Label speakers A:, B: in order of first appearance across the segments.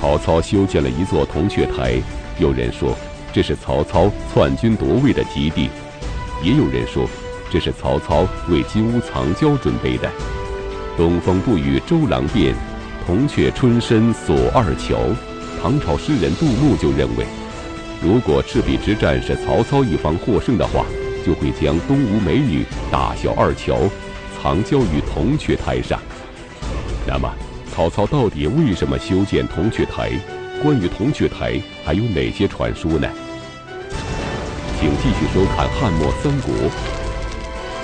A: 曹操修建了一座铜雀台，有人说这是曹操篡军夺位的基地，也有人说这是曹操为金屋藏娇准备的。东风不与周郎便，铜雀春深锁二乔。唐朝诗人杜牧就认为，如果赤壁之战是曹操一方获胜的话，就会将东吴美女大小二乔藏娇于铜雀台上。那么，曹操到底为什么修建铜雀台？关于铜雀台还有哪些传说呢？请继续收看《汉末三国》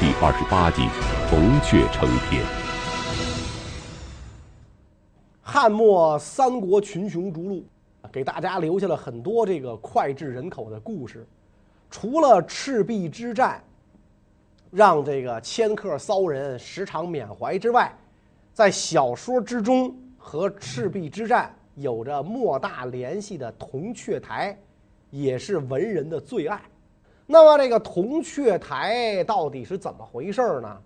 A: 第二十八集《铜雀成天》。
B: 汉末三国群雄逐鹿，给大家留下了很多这个脍炙人口的故事。除了赤壁之战，让这个迁客骚人时常缅怀之外，在小说之中和赤壁之战有着莫大联系的铜雀台，也是文人的最爱。那么，这个铜雀台到底是怎么回事呢？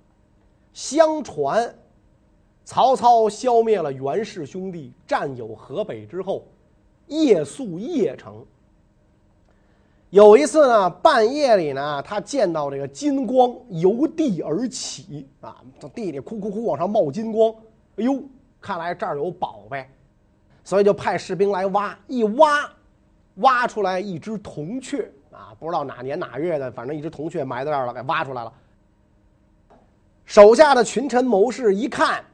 B: 相传，曹操消灭了袁氏兄弟，占有河北之后，夜宿邺城。有一次呢，半夜里呢，他见到这个金光由地而起啊，从地里哭哭哭往上冒金光，哎呦，看来这儿有宝贝，所以就派士兵来挖，一挖，挖出来一只铜雀啊，不知道哪年哪月的，反正一只铜雀埋在这儿了，给挖出来了。手下的群臣谋士一看，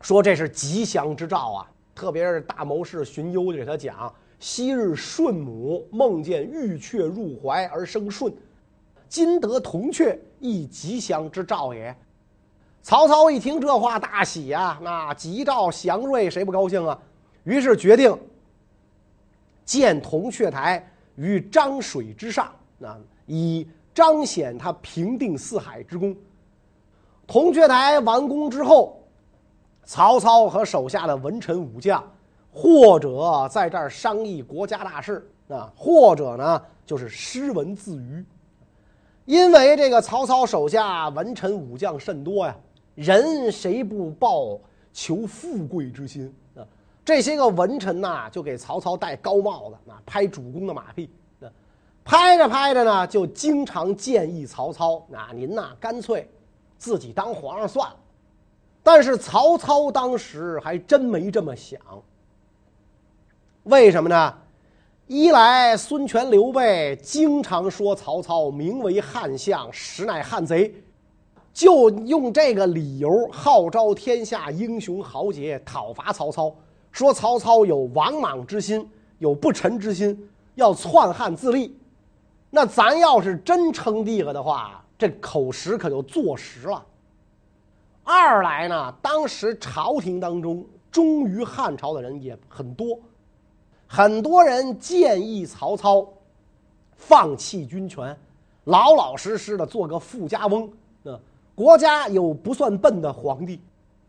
B: 说这是吉祥之兆啊，特别是大谋士荀攸就给他讲。昔日舜母梦见玉雀入怀而生舜，今得铜雀，亦吉祥之兆也。曹操一听这话，大喜啊！那吉兆祥瑞，谁不高兴啊？于是决定建铜雀台于漳水之上，那以彰显他平定四海之功。铜雀台完工之后，曹操和手下的文臣武将。或者在这儿商议国家大事啊，或者呢就是诗文自娱。因为这个曹操手下文臣武将甚多呀，人谁不抱求富贵之心啊？这些个文臣呐，就给曹操戴高帽子，啊，拍主公的马屁。拍着拍着呢，就经常建议曹操：啊，您呐，干脆自己当皇上算了。但是曹操当时还真没这么想。为什么呢？一来孙权、刘备经常说曹操名为汉相，实乃汉贼，就用这个理由号召天下英雄豪杰讨伐曹操，说曹操有王莽之心，有不臣之心，要篡汉自立。那咱要是真称帝了的话，这口实可就坐实了。二来呢，当时朝廷当中忠于汉朝的人也很多。很多人建议曹操放弃军权，老老实实的做个富家翁。啊，国家有不算笨的皇帝，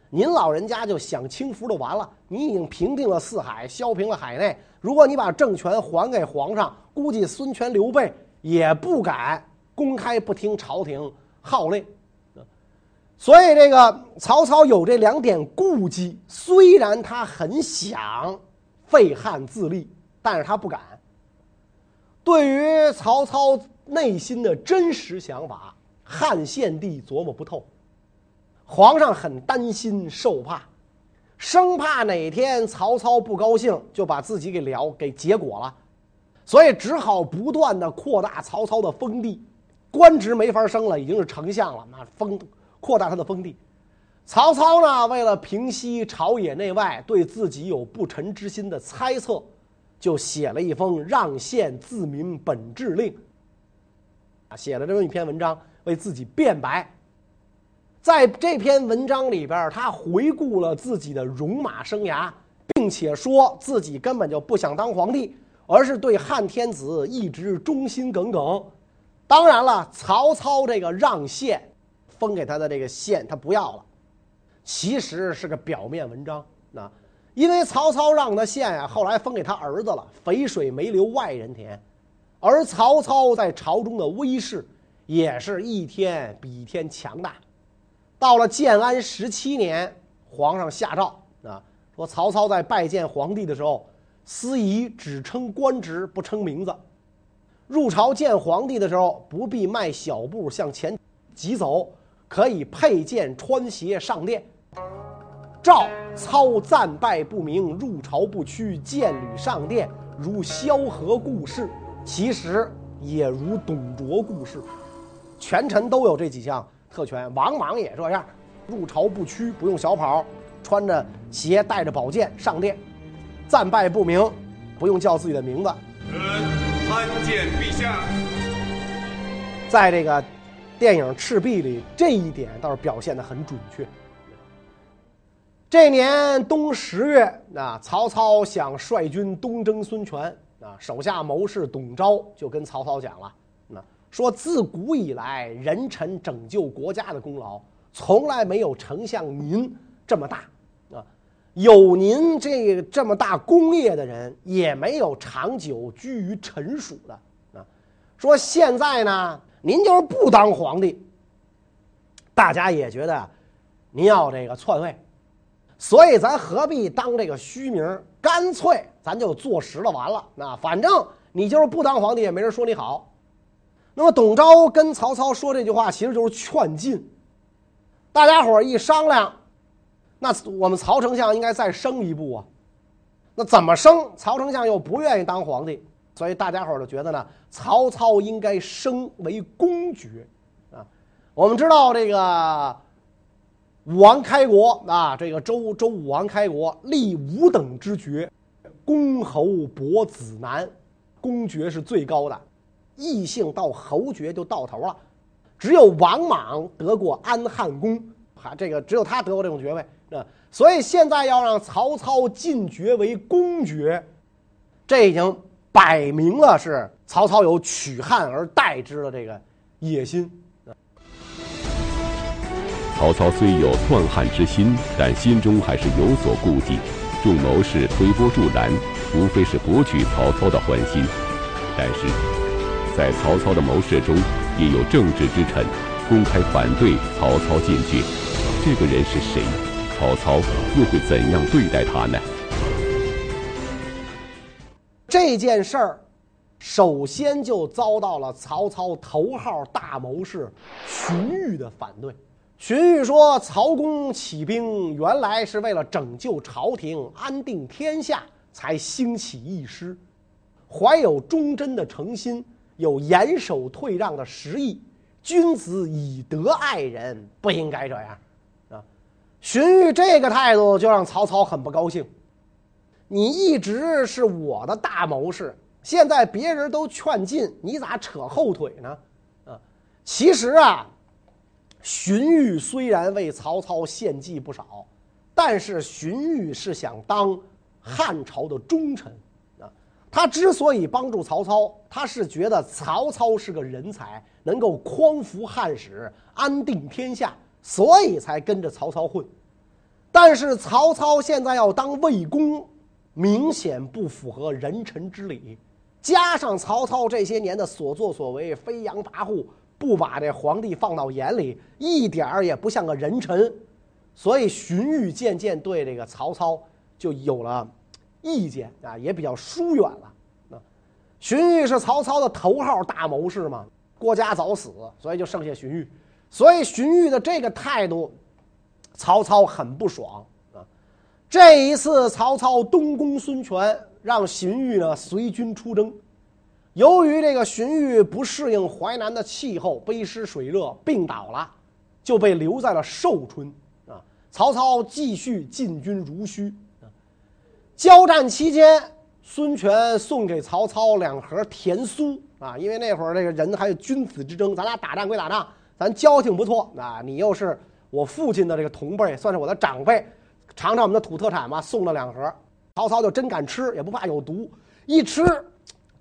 B: 您老人家就享清福就完了。你已经平定了四海，削平了海内。如果你把政权还给皇上，估计孙权、刘备也不敢公开不听朝廷号令。所以，这个曹操有这两点顾忌，虽然他很想。废汉自立，但是他不敢。对于曹操内心的真实想法，汉献帝琢磨不透。皇上很担心受怕，生怕哪天曹操不高兴，就把自己给了给结果了，所以只好不断的扩大曹操的封地，官职没法升了，已经是丞相了，那封扩大他的封地。曹操呢，为了平息朝野内外对自己有不臣之心的猜测，就写了一封让县自明本志令。啊，写了这么一篇文章，为自己辩白。在这篇文章里边，他回顾了自己的戎马生涯，并且说自己根本就不想当皇帝，而是对汉天子一直忠心耿耿。当然了，曹操这个让县封给他的这个县，他不要了。其实是个表面文章，那因为曹操让的县啊，后来封给他儿子了，肥水没流外人田，而曹操在朝中的威势也是一天比一天强大。到了建安十七年，皇上下诏啊，说曹操在拜见皇帝的时候，司仪只称官职不称名字；入朝见皇帝的时候，不必迈小步向前疾走，可以佩剑穿鞋上殿。赵操赞拜不明，入朝不趋，见履上殿，如萧何故事，其实也如董卓故事。权臣都有这几项特权，王莽也这样，入朝不趋，不用小跑，穿着鞋，带着宝剑上殿，赞拜不明，不用叫自己的名字。参见陛下。在这个电影《赤壁》里，这一点倒是表现的很准确。这年冬十月，啊，曹操想率军东征孙权，啊，手下谋士董昭就跟曹操讲了，那说自古以来，人臣拯救国家的功劳，从来没有丞相您这么大，啊，有您这这么大功业的人，也没有长久居于臣属的，啊，说现在呢，您就是不当皇帝，大家也觉得您要这个篡位。所以咱何必当这个虚名？干脆咱就坐实了，完了。那反正你就是不当皇帝，也没人说你好。那么董昭跟曹操说这句话，其实就是劝进。大家伙一商量，那我们曹丞相应该再升一步啊。那怎么升？曹丞相又不愿意当皇帝，所以大家伙就觉得呢，曹操应该升为公爵啊。我们知道这个。武王开国啊，这个周周武王开国立五等之爵，公侯伯子男，公爵是最高的，异姓到侯爵就到头了，只有王莽得过安汉公，哈，这个只有他得过这种爵位啊，所以现在要让曹操进爵为公爵，这已经摆明了是曹操有取汉而代之的这个野心。
A: 曹操虽有篡汉之心，但心中还是有所顾忌。众谋士推波助澜，无非是博取曹操的欢心。但是，在曹操的谋士中，也有正直之臣，公开反对曹操进爵。这个人是谁？曹操又会怎样对待他呢？
B: 这件事儿，首先就遭到了曹操头号大谋士荀彧的反对。荀彧说：“曹公起兵原来是为了拯救朝廷、安定天下，才兴起义师，怀有忠贞的诚心，有严守退让的实意。君子以德爱人，不应该这样。”啊，荀彧这个态度就让曹操很不高兴。你一直是我的大谋士，现在别人都劝进，你咋扯后腿呢？啊，其实啊。荀彧虽然为曹操献计不少，但是荀彧是想当汉朝的忠臣啊。他之所以帮助曹操，他是觉得曹操是个人才，能够匡扶汉室、安定天下，所以才跟着曹操混。但是曹操现在要当魏公，明显不符合人臣之礼。加上曹操这些年的所作所为，飞扬跋扈。不把这皇帝放到眼里，一点儿也不像个人臣，所以荀彧渐渐对这个曹操就有了意见啊，也比较疏远了。啊，荀彧是曹操的头号大谋士嘛，郭嘉早死，所以就剩下荀彧，所以荀彧的这个态度，曹操很不爽啊。这一次曹操东攻孙权，让荀彧呢随军出征。由于这个荀彧不适应淮南的气候，背湿水热，病倒了，就被留在了寿春。啊，曹操继续进军如须。交战期间，孙权送给曹操两盒甜酥。啊，因为那会儿这个人还有君子之争，咱俩打仗归打仗，咱交情不错。啊，你又是我父亲的这个同辈，算是我的长辈，尝尝我们的土特产吧，送了两盒。曹操就真敢吃，也不怕有毒，一吃。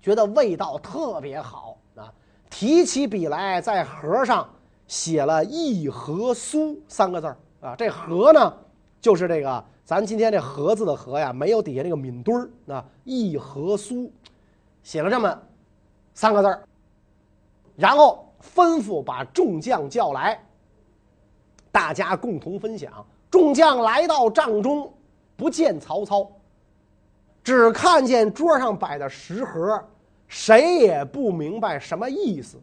B: 觉得味道特别好啊！提起笔来，在盒上写了“一盒酥”三个字儿啊。这盒呢，就是这个咱今天这盒子的盒呀，没有底下那个抿墩儿啊。一盒酥，写了这么三个字儿，然后吩咐把众将叫来，大家共同分享。众将来到帐中，不见曹操，只看见桌上摆的食盒，谁也不明白什么意思。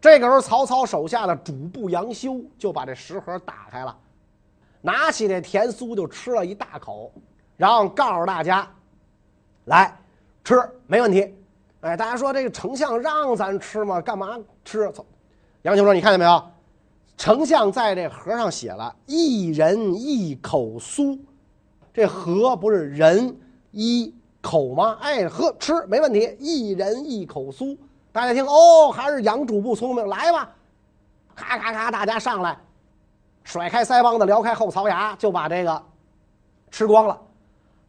B: 这个时候，曹操手下的主簿杨修就把这食盒打开了，拿起这甜酥就吃了一大口，然后告诉大家：“来吃，没问题。”哎，大家说这个丞相让咱吃吗？干嘛吃？杨修说：“你看见没有？丞相在这盒上写了‘一人一口酥’。”这盒不是人一口吗？哎，喝吃没问题，一人一口酥。大家听哦，还是杨主簿聪明，来吧，咔咔咔，大家上来，甩开腮帮子，撩开后槽牙，就把这个吃光了。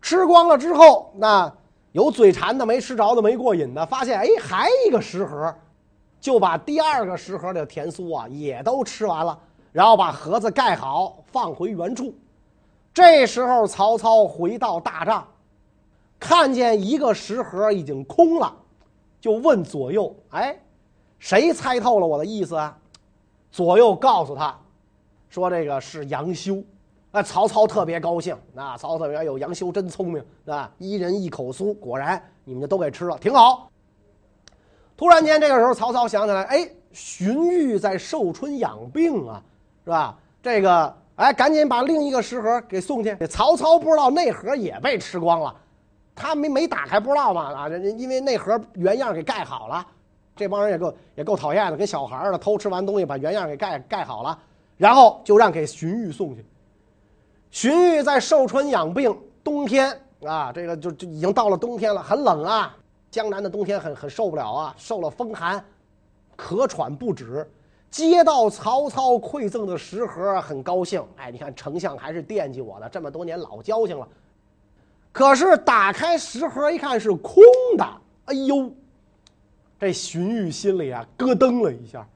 B: 吃光了之后，那有嘴馋的，没吃着的，没过瘾的，发现哎，还一个食盒，就把第二个食盒的甜酥啊也都吃完了，然后把盒子盖好，放回原处。这时候，曹操回到大帐，看见一个食盒已经空了，就问左右：“哎，谁猜透了我的意思啊？”左右告诉他，说：“这个是杨修。”那曹操特别高兴。那曹操特别有杨修真聪明啊！一人一口酥，果然你们就都给吃了，挺好。突然间，这个时候曹操想起来：“哎，荀彧在寿春养病啊，是吧？这个。”哎，赶紧把另一个食盒给送去。曹操不知道那盒也被吃光了，他没没打开，不知道嘛啊？人因为那盒原样给盖好了，这帮人也够也够讨厌的，跟小孩似的，偷吃完东西把原样给盖盖好了，然后就让给荀彧送去。荀彧在寿春养病，冬天啊，这个就就已经到了冬天了，很冷啊，江南的冬天很很受不了啊，受了风寒，咳喘不止。接到曹操馈赠的食盒，很高兴。哎，你看丞相还是惦记我的，这么多年老交情了。可是打开食盒一看是空的，哎呦，这荀彧心里啊咯噔了一下。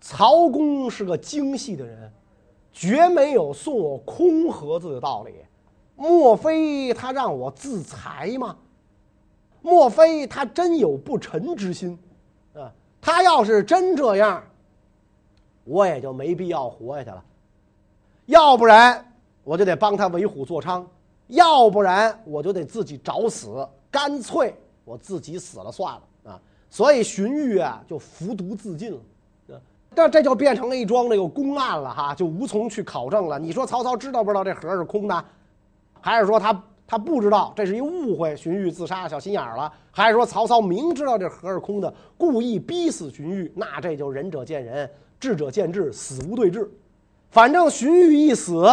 B: 曹公是个精细的人，绝没有送我空盒子的道理。莫非他让我自裁吗？莫非他真有不臣之心？啊他要是真这样，我也就没必要活下去了。要不然，我就得帮他为虎作伥；要不然，我就得自己找死。干脆我自己死了算了啊！所以荀彧啊，就服毒自尽了。但这就变成了一桩这个公案了哈，就无从去考证了。你说曹操知道不知道这盒是空的，还是说他？他不知道这是一误会，荀彧自杀小心眼儿了，还是说曹操明知道这盒是空的，故意逼死荀彧？那这就仁者见仁，智者见智，死无对质。反正荀彧一死，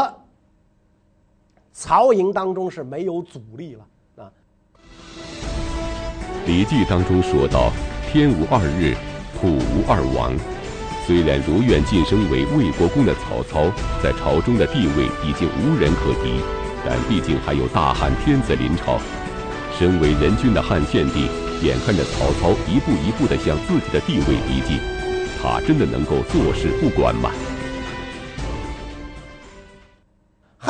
B: 曹营当中是没有阻力了啊。
A: 《礼记》当中说到：“天无二日，土无二王。”虽然如愿晋升为魏国公的曹操，在朝中的地位已经无人可敌。但毕竟还有大汉天子临朝，身为人君的汉献帝，眼看着曹操一步一步地向自己的地位逼近，他真的能够坐视不管吗？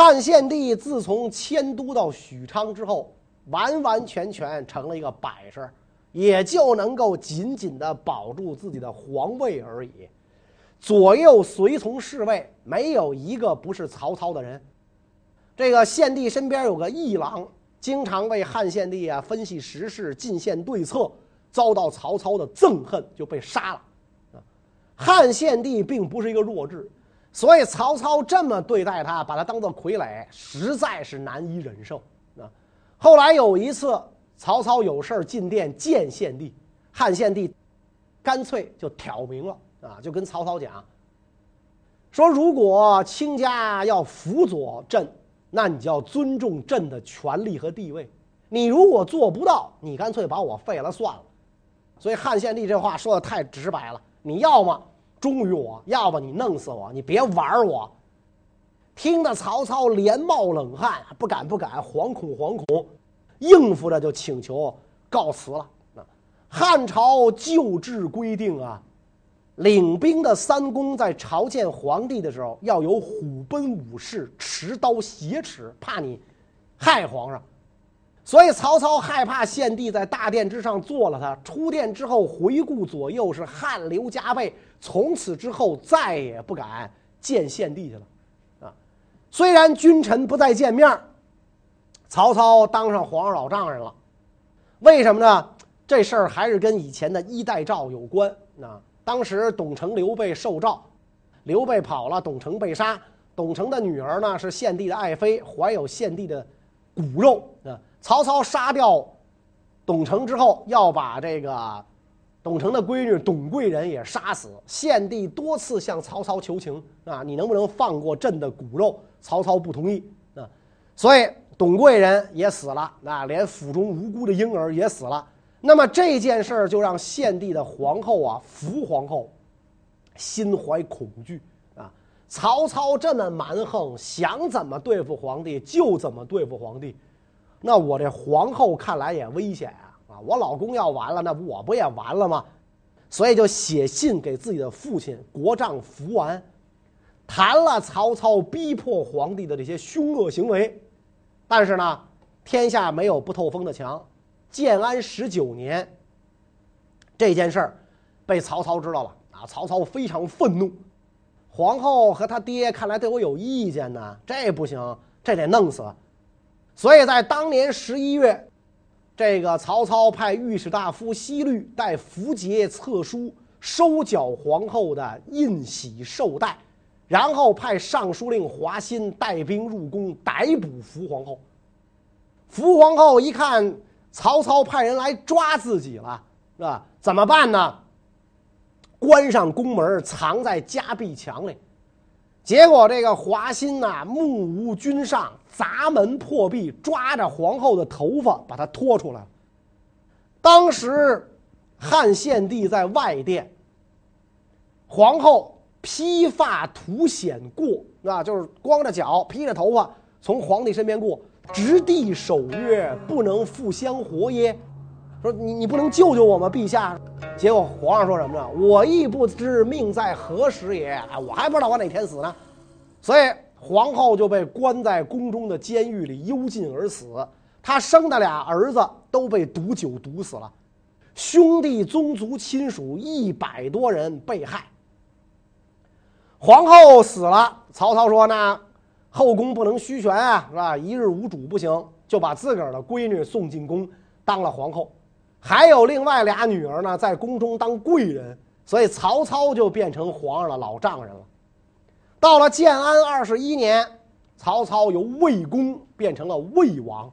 B: 汉献帝自从迁都到许昌之后，完完全全成了一个摆设，也就能够紧紧地保住自己的皇位而已。左右随从侍卫，没有一个不是曹操的人。这个献帝身边有个议郎，经常为汉献帝啊分析时事、进献对策，遭到曹操的憎恨，就被杀了。汉献帝并不是一个弱智，所以曹操这么对待他，把他当做傀儡，实在是难以忍受。啊，后来有一次，曹操有事进殿见献帝，汉献帝干脆就挑明了啊，就跟曹操讲，说如果卿家要辅佐朕。那你就要尊重朕的权力和地位。你如果做不到，你干脆把我废了算了。所以汉献帝这话说的太直白了。你要么忠于我，要不你弄死我，你别玩我。听得曹操连冒冷汗，不敢不敢，惶恐惶恐，应付着就请求告辞了。汉朝旧制规定啊。领兵的三公在朝见皇帝的时候，要有虎贲武士，持刀挟持，怕你害皇上。所以曹操害怕献帝在大殿之上做了他，出殿之后回顾左右是汗流浃背，从此之后再也不敢见献帝去了。啊，虽然君臣不再见面，曹操当上皇上老丈人了。为什么呢？这事儿还是跟以前的衣带诏有关。啊当时董承、刘备受诏，刘备跑了，董承被杀。董承的女儿呢是献帝的爱妃，怀有献帝的骨肉。啊，曹操杀掉董承之后，要把这个董承的闺女董贵人也杀死。献帝多次向曹操求情啊，你能不能放过朕的骨肉？曹操不同意啊，所以董贵人也死了。啊，连府中无辜的婴儿也死了。那么这件事儿就让献帝的皇后啊，伏皇后，心怀恐惧啊。曹操这么蛮横，想怎么对付皇帝就怎么对付皇帝，那我这皇后看来也危险啊！啊，我老公要完了，那我不也完了吗？所以就写信给自己的父亲国丈伏完，谈了曹操逼迫皇帝的这些凶恶行为。但是呢，天下没有不透风的墙。建安十九年，这件事儿被曹操知道了啊！曹操非常愤怒。皇后和他爹看来对我有意见呢，这不行，这得弄死。所以在当年十一月，这个曹操派御史大夫西律带符节册书收缴皇后的印玺绶带，然后派尚书令华歆带兵入宫逮捕伏皇后。伏皇后一看曹操派人来抓自己了，是吧？怎么办呢？关上宫门，藏在夹壁墙里。结果这个华歆呐，目无君上，砸门破壁，抓着皇后的头发，把她拖出来了。当时汉献帝在外殿，皇后披发图显过，啊，就是光着脚，披着头发从皇帝身边过，执地手曰：“不能复相活耶？”说你你不能救救我吗，陛下？结果皇上说什么呢？我亦不知命在何时也，我还不知道我哪天死呢。所以皇后就被关在宫中的监狱里幽禁而死。她生的俩儿子都被毒酒毒死了，兄弟宗族亲属一百多人被害。皇后死了，曹操说呢，后宫不能虚悬啊，是吧？一日无主不行，就把自个儿的闺女送进宫当了皇后。还有另外俩女儿呢，在宫中当贵人，所以曹操就变成皇上的老丈人了。到了建安二十一年，曹操由魏公变成了魏王，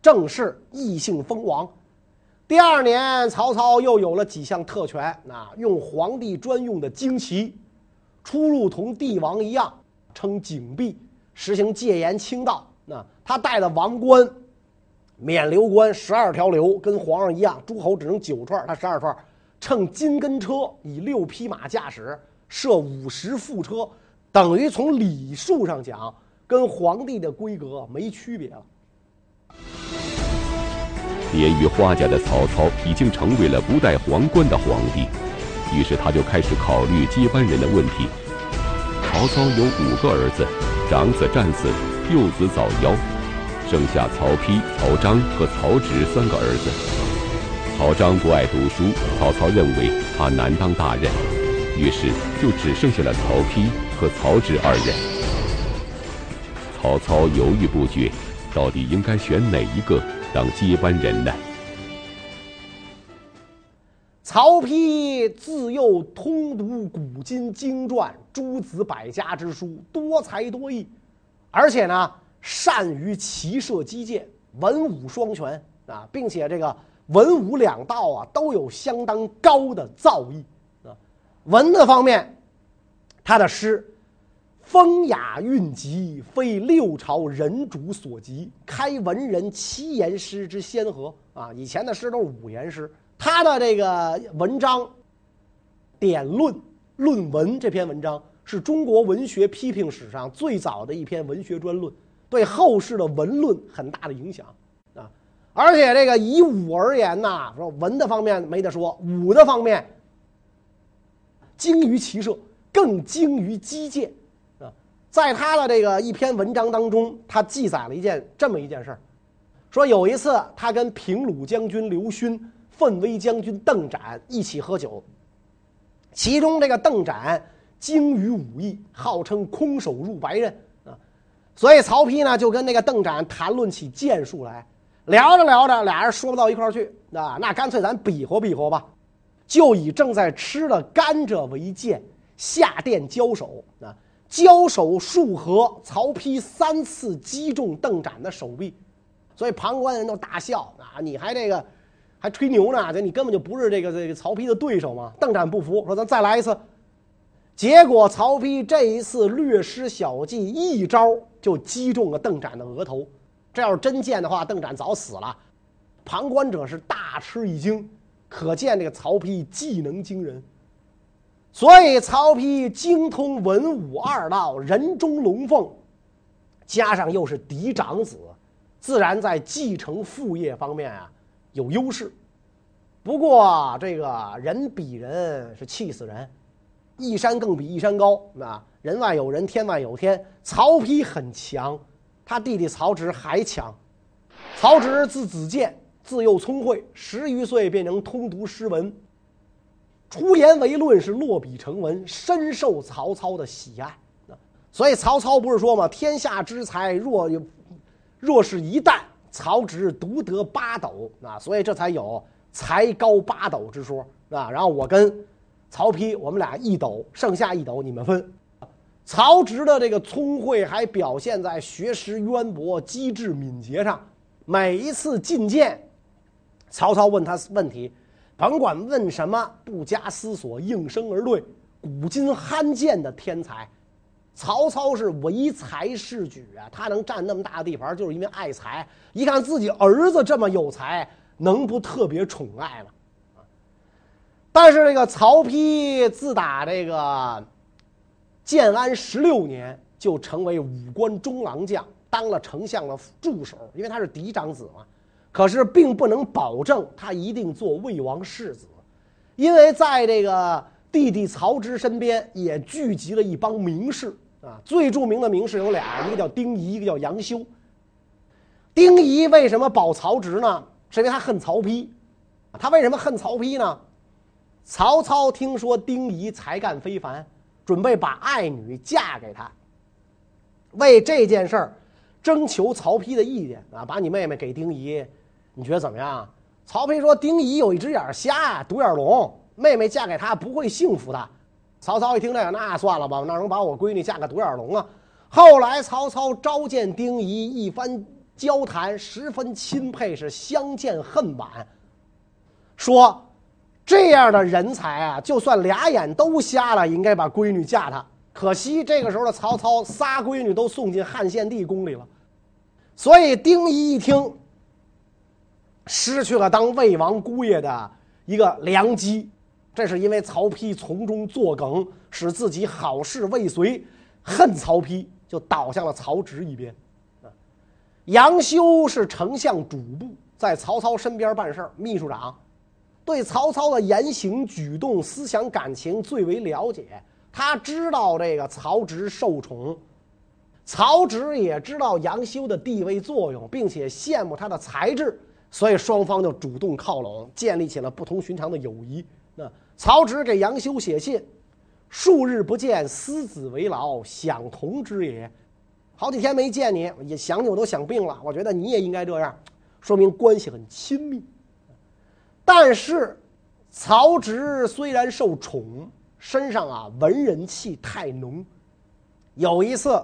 B: 正式异姓封王。第二年，曹操又有了几项特权，啊，用皇帝专用的旌旗，出入同帝王一样，称景弼，实行戒严清道。那他戴的王冠。冕旒冠十二条旒，跟皇上一样。诸侯只能九串，他十二串。乘金根车，以六匹马驾驶，设五十副车，等于从礼数上讲，跟皇帝的规格没区别了。
A: 典于花甲的曹操已经成为了不戴皇冠的皇帝，于是他就开始考虑接班人的问题。曹操有五个儿子，长子战死，幼子早夭。剩下曹丕、曹彰和曹植三个儿子。曹彰不爱读书，曹操认为他难当大任，于是就只剩下了曹丕和曹植二人。曹操犹豫不决，到底应该选哪一个当接班人呢？
B: 曹丕自幼通读古今经传、诸子百家之书，多才多艺，而且呢，善于骑射击剑，文武双全啊，并且这个文武两道啊都有相当高的造诣啊。文的方面，他的诗风雅韵集，非六朝人主所及，开文人七言诗之先河啊。以前的诗都是五言诗，他的这个文章《典论论文》这篇文章是中国文学批评史上最早的一篇文学专论。对后世的文论很大的影响啊，而且这个以武而言呐，说文的方面没得说，武的方面精于骑射，更精于击剑啊。在他的这个一篇文章当中，他记载了一件这么一件事儿，说有一次他跟平鲁将军刘勋、奋威将军邓展一起喝酒，其中这个邓展精于武艺，号称空手入白刃啊。所以曹丕呢就跟那个邓展谈论起剑术来，聊着聊着，俩人说不到一块儿去啊，那干脆咱比划比划吧，就以正在吃的甘蔗为剑，下殿交手啊。交手数合，曹丕三次击中邓展的手臂，所以旁观人都大笑啊！你还这个还吹牛呢？这你根本就不是这个这个曹丕的对手嘛！邓展不服，说咱再来一次。结果曹丕这一次略施小计，一招就击中了邓展的额头。这要是真剑的话，邓展早死了。旁观者是大吃一惊，可见这个曹丕技能惊人。所以曹丕精通文武二道，人中龙凤，加上又是嫡长子，自然在继承父业方面啊有优势。不过这个人比人是气死人，一山更比一山高。那人外有人，天外有天。曹丕很强，他弟弟曹植还强。曹植字子建，自幼聪慧，十余岁便能通读诗文。出言为论是落笔成文，深受曹操的喜爱。所以曹操不是说吗？天下之才若有，若是一旦，曹植独得八斗啊！所以这才有才高八斗之说啊。然后我跟曹丕，我们俩一斗，剩下一斗你们分。曹植的这个聪慧还表现在学识渊博、机智敏捷上。每一次进谏，曹操问他问题。甭管问什么，不加思索，应声而对。古今罕见的天才，曹操是唯才是举啊！他能占那么大的地盘，就是因为爱才。一看自己儿子这么有才，能不特别宠爱吗？但是这个曹丕自打这个建安十六年，就成为武官中郎将，当了丞相的助手，因为他是嫡长子嘛。可是并不能保证他一定做魏王世子，因为在这个弟弟曹植身边也聚集了一帮名士啊。最著名的名士有俩，一个叫丁仪，一个叫杨修。丁仪为什么保曹植呢？是因为他恨曹丕。他为什么恨曹丕呢？曹操听说丁仪才干非凡，准备把爱女嫁给他。为这件事儿，征求曹丕的意见啊，把你妹妹给丁仪。你觉得怎么样？曹丕说：“丁仪有一只眼瞎，独眼龙，妹妹嫁给他不会幸福的。”曹操一听这个，那算了吧，哪能把我闺女嫁给独眼龙啊？后来曹操召见丁仪，一番交谈，十分钦佩，是相见恨晚。说这样的人才啊，就算俩眼都瞎了，应该把闺女嫁他。可惜这个时候的曹操，仨闺女都送进汉献帝宫里了，所以丁仪一听。失去了当魏王姑爷的一个良机，这是因为曹丕从中作梗，使自己好事未遂，恨曹丕，就倒向了曹植一边。杨修是丞相主簿，在曹操身边办事，秘书长，对曹操的言行举动、思想感情最为了解。他知道这个曹植受宠，曹植也知道杨修的地位作用，并且羡慕他的才智。所以双方就主动靠拢，建立起了不同寻常的友谊。那曹植给杨修写信：“数日不见，思子为劳，想同之也。”好几天没见你，也想你，我都想病了。我觉得你也应该这样，说明关系很亲密。但是曹植虽然受宠，身上啊文人气太浓。有一次，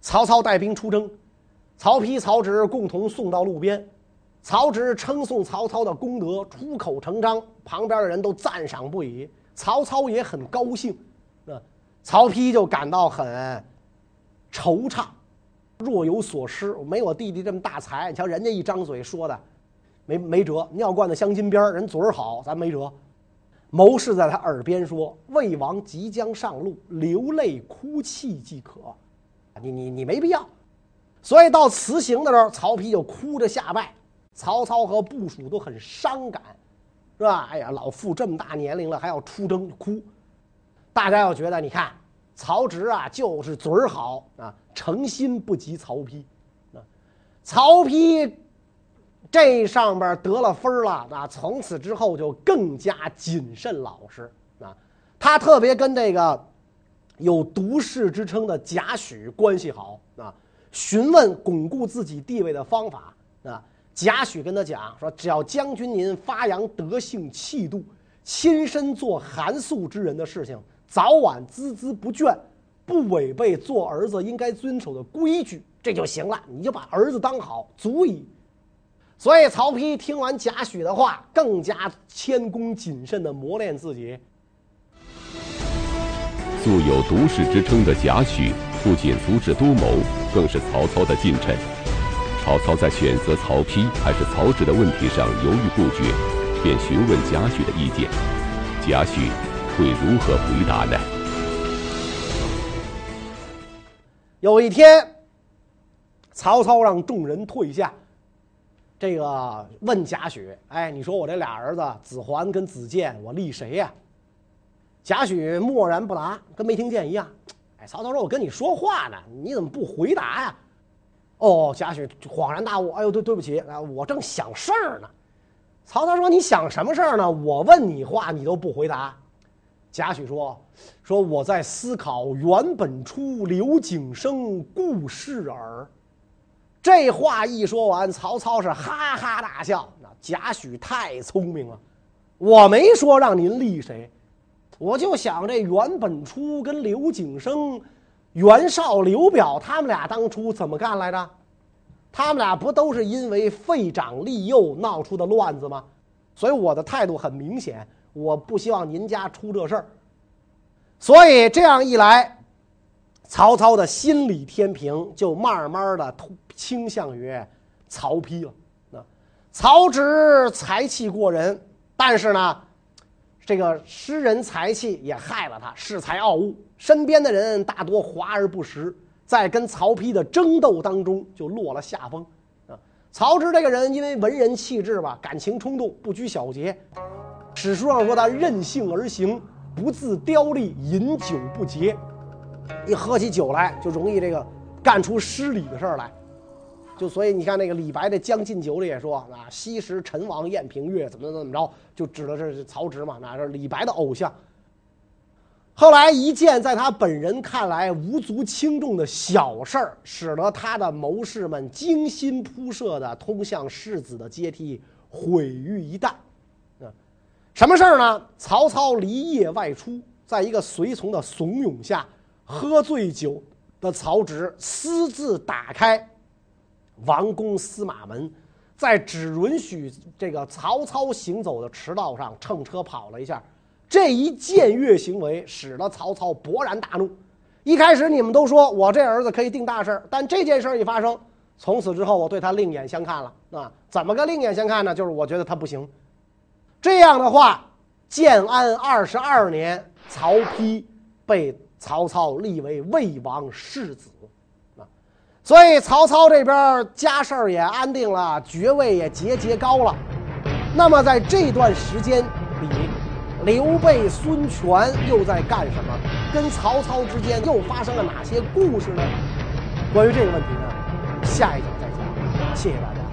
B: 曹操带兵出征，曹丕、曹植共同送到路边。曹植称颂曹操的功德，出口成章，旁边的人都赞赏不已。曹操也很高兴，那曹丕就感到很惆怅，若有所失。没我弟弟这么大才，你瞧人家一张嘴说的，没没辙，尿灌在镶金边人嘴儿好，咱没辙。谋士在他耳边说：“魏王即将上路，流泪哭泣即可。你你你没必要。”所以到辞行的时候，曹丕就哭着下拜。曹操和部属都很伤感，是吧？哎呀，老父这么大年龄了还要出征哭，大家要觉得，你看曹植啊，就是嘴儿好啊，诚心不及曹丕。啊，曹丕这上边得了分了啊，从此之后就更加谨慎老实啊。他特别跟这个有独士之称的贾诩关系好啊。询问巩固自己地位的方法啊。贾诩跟他讲说：“只要将军您发扬德性气度，亲身做寒素之人的事情，早晚孜孜不倦，不违背做儿子应该遵守的规矩，这就行了。你就把儿子当好，足矣。”所以曹丕听完贾诩的话，更加谦恭谨慎地磨练自己。
A: 素有独士之称的贾诩，不仅足智多谋，更是曹操的近臣。曹操在选择曹丕还是曹植的问题上犹豫不决，便询问贾诩的意见。贾诩会如何回答呢？
B: 有一天，曹操让众人退下。这个问贾诩，哎，你说我这俩儿子子桓跟子建，我立谁呀？贾诩默然不答，跟没听见一样。哎，曹操说：“我跟你说话呢，你怎么不回答呀？”哦，贾诩恍然大悟，哎呦，对对不起啊，我正想事儿呢。曹操说：“你想什么事儿呢？我问你话，你都不回答。”贾诩说：“说我在思考袁本初、刘景升故事耳。”这话一说完，曹操是哈哈大笑。那贾诩太聪明了，我没说让您立谁，我就想这袁本初跟刘景升、袁绍、刘表他们俩当初怎么干来着？他们俩不都是因为废长立幼闹出的乱子吗？所以我的态度很明显，我不希望您家出这事儿。所以这样一来。曹操的心理天平就慢慢的倾向于曹丕了。那曹植才气过人，但是呢，这个诗人才气也害了他，恃才傲物，身边的人大多华而不实，在跟曹丕的争斗当中就落了下风。啊，曹植这个人因为文人气质吧，感情冲动，不拘小节。史书上说他任性而行，不自雕丽，饮酒不节。一喝起酒来，就容易这个干出失礼的事儿来，就所以你看那个李白的《将进酒》里也说啊，昔时陈王宴平乐，怎么怎么着，就指的是曹植嘛，那是李白的偶像。后来一件在他本人看来无足轻重的小事儿，使得他的谋士们精心铺设的通向世子的阶梯毁于一旦。啊，什么事儿呢？曹操离夜外出，在一个随从的怂恿下。喝醉酒的曹植私自打开王宫司马门，在只允许这个曹操行走的驰道上乘车跑了一下，这一僭越行为使得曹操勃然大怒。一开始你们都说我这儿子可以定大事，但这件事一发生，从此之后我对他另眼相看了啊！怎么个另眼相看呢？就是我觉得他不行。这样的话，建安二十二年，曹丕被。曹操立为魏王世子，所以曹操这边家事儿也安定了，爵位也节节高了。那么在这段时间里，刘备、孙权又在干什么？跟曹操之间又发生了哪些故事呢？关于这个问题呢，下一讲再讲。谢谢大家。